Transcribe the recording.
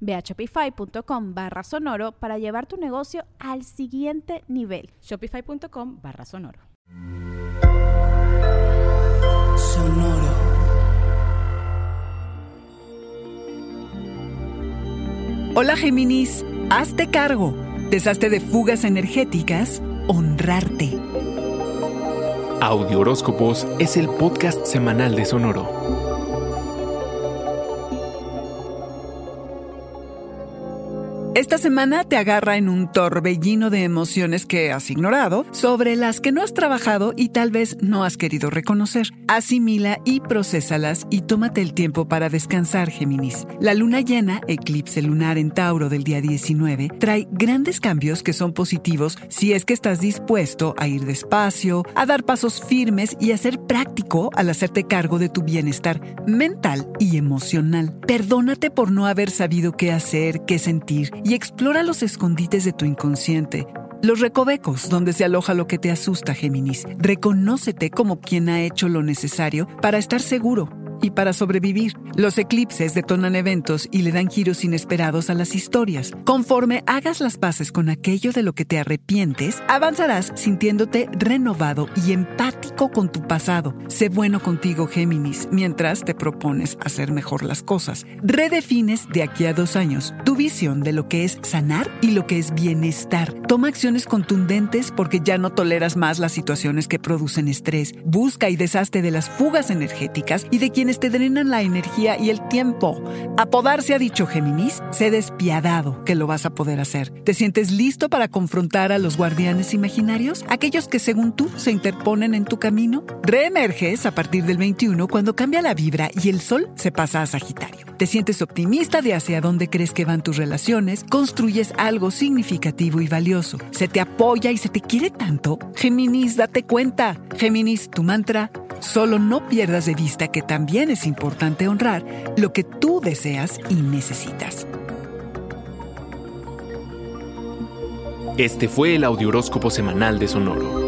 Ve a shopify.com barra sonoro para llevar tu negocio al siguiente nivel. Shopify.com barra sonoro. Sonoro. Hola Géminis, hazte cargo. Deshazte de fugas energéticas, honrarte. Audio Horóscopos es el podcast semanal de Sonoro. Esta semana te agarra en un torbellino de emociones que has ignorado, sobre las que no has trabajado y tal vez no has querido reconocer. Asimila y procesalas y tómate el tiempo para descansar, Géminis. La luna llena, eclipse lunar en Tauro del día 19, trae grandes cambios que son positivos si es que estás dispuesto a ir despacio, a dar pasos firmes y a ser práctico al hacerte cargo de tu bienestar mental y emocional. Perdónate por no haber sabido qué hacer, qué sentir explora los escondites de tu inconsciente, los recovecos donde se aloja lo que te asusta, Géminis. Reconócete como quien ha hecho lo necesario para estar seguro y para sobrevivir. Los eclipses detonan eventos y le dan giros inesperados a las historias. Conforme hagas las paces con aquello de lo que te arrepientes, avanzarás sintiéndote renovado y empático con tu pasado. Sé bueno contigo, Géminis, mientras te propones hacer mejor las cosas. Redefines de aquí a dos años tu visión de lo que es sanar y lo que es bienestar. Toma acciones contundentes porque ya no toleras más las situaciones que producen estrés. Busca y deshazte de las fugas energéticas y de quienes te drenan la energía y el tiempo. Apodarse ha dicho Géminis, sé despiadado que lo vas a poder hacer. ¿Te sientes listo para confrontar a los guardianes imaginarios? Aquellos que según tú se interponen en tu camino. Reemerges a partir del 21 cuando cambia la vibra y el sol se pasa a Sagitario. Te sientes optimista de hacia dónde crees que van tus relaciones, construyes algo significativo y valioso. Se te apoya y se te quiere tanto. Géminis, date cuenta. Géminis, tu mantra. Solo no pierdas de vista que también es importante honrar lo que tú deseas y necesitas. Este fue el Audioróscopo Semanal de Sonoro.